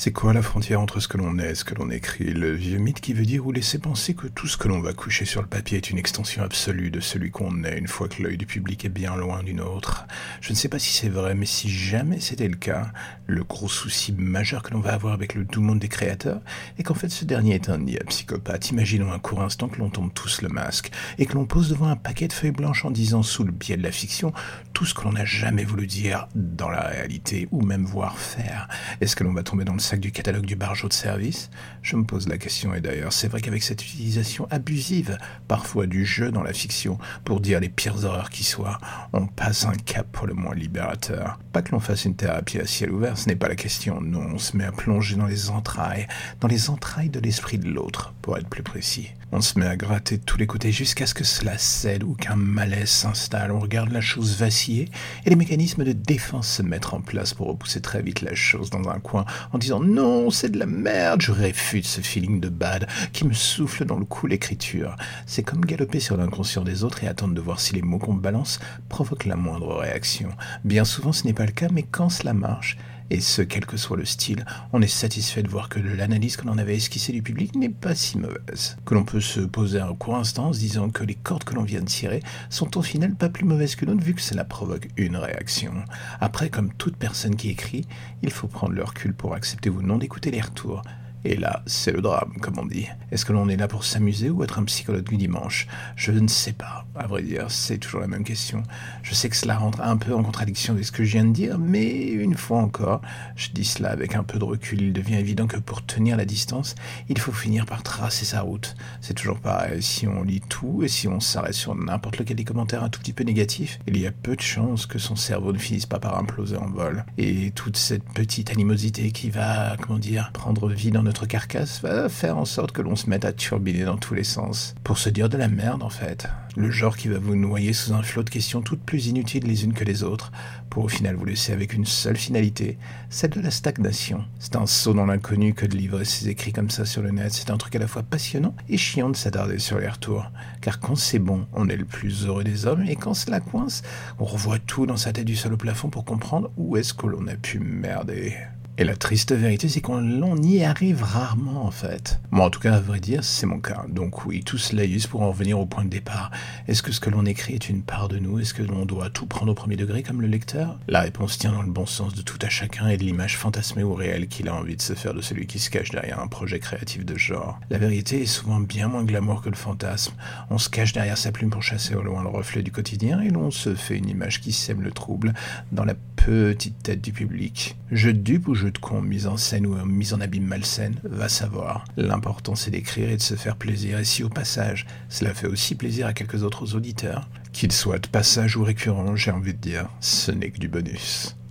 C'est quoi la frontière entre ce que l'on est et ce que l'on écrit? Le vieux mythe qui veut dire ou laisser penser que tout ce que l'on va coucher sur le papier est une extension absolue de celui qu'on est une fois que l'œil du public est bien loin d'une autre. Je ne sais pas si c'est vrai, mais si jamais c'était le cas, le gros souci majeur que l'on va avoir avec le doux monde des créateurs est qu'en fait ce dernier est un nid psychopathe. Imaginons un court instant que l'on tombe tous le masque et que l'on pose devant un paquet de feuilles blanches en disant sous le biais de la fiction tout ce que l'on n'a jamais voulu dire dans la réalité ou même voir faire. Est-ce que l'on va tomber dans le du catalogue du barjot de service Je me pose la question et d'ailleurs c'est vrai qu'avec cette utilisation abusive parfois du jeu dans la fiction pour dire les pires horreurs qui soient, on passe un cap pour le moins libérateur. Pas que l'on fasse une thérapie à ciel ouvert, ce n'est pas la question, non, on se met à plonger dans les entrailles, dans les entrailles de l'esprit de l'autre, pour être plus précis. On se met à gratter de tous les côtés jusqu'à ce que cela cède ou qu'un malaise s'installe. On regarde la chose vaciller et les mécanismes de défense se mettent en place pour repousser très vite la chose dans un coin en disant non, c'est de la merde. Je réfute ce feeling de bad qui me souffle dans le cou l'écriture. C'est comme galoper sur l'inconscient des autres et attendre de voir si les mots qu'on balance provoquent la moindre réaction. Bien souvent ce n'est pas le cas, mais quand cela marche, et ce, quel que soit le style, on est satisfait de voir que l'analyse que l'on avait esquissée du public n'est pas si mauvaise. Que l'on peut se poser un court instant en se disant que les cordes que l'on vient de tirer sont au final pas plus mauvaises que l'autre vu que cela provoque une réaction. Après, comme toute personne qui écrit, il faut prendre le recul pour accepter ou non d'écouter les retours. Et là, c'est le drame, comme on dit. Est-ce que l'on est là pour s'amuser ou être un psychologue du dimanche? Je ne sais pas. À vrai dire, c'est toujours la même question. Je sais que cela rentre un peu en contradiction avec ce que je viens de dire, mais une fois encore, je dis cela avec un peu de recul. Il devient évident que pour tenir la distance, il faut finir par tracer sa route. C'est toujours pareil. Si on lit tout et si on s'arrête sur n'importe lequel des commentaires un tout petit peu négatifs, il y a peu de chances que son cerveau ne finisse pas par imploser en vol. Et toute cette petite animosité qui va, comment dire, prendre vie dans notre carcasse va faire en sorte que l'on se mette à turbiner dans tous les sens. Pour se dire de la merde, en fait. Le genre qui va vous noyer sous un flot de questions toutes plus inutiles les unes que les autres, pour au final vous laisser avec une seule finalité, celle de la stagnation. C'est un saut dans l'inconnu que de livrer ses écrits comme ça sur le net. C'est un truc à la fois passionnant et chiant de s'attarder sur les retours. Car quand c'est bon, on est le plus heureux des hommes, et quand cela coince, on revoit tout dans sa tête du sol au plafond pour comprendre où est-ce que l'on a pu merder. Et la triste vérité, c'est qu'on y arrive rarement, en fait. Moi, en tout cas, à vrai dire, c'est mon cas. Donc oui, tout cela use pour en revenir au point de départ. Est-ce que ce que l'on écrit est une part de nous? Est-ce que l'on doit tout prendre au premier degré comme le lecteur? La réponse tient dans le bon sens de tout à chacun et de l'image fantasmée ou réelle qu'il a envie de se faire de celui qui se cache derrière un projet créatif de genre. La vérité est souvent bien moins glamour que le fantasme. On se cache derrière sa plume pour chasser au loin le reflet du quotidien et l'on se fait une image qui sème le trouble dans la petite tête du public. Je dupe ou je de con, mise en scène ou mise en abîme malsaine, va savoir. L'important c'est d'écrire et de se faire plaisir, et si au passage, cela fait aussi plaisir à quelques autres auditeurs, qu'ils soient de passage ou récurrents, j'ai envie de dire, ce n'est que du bonus.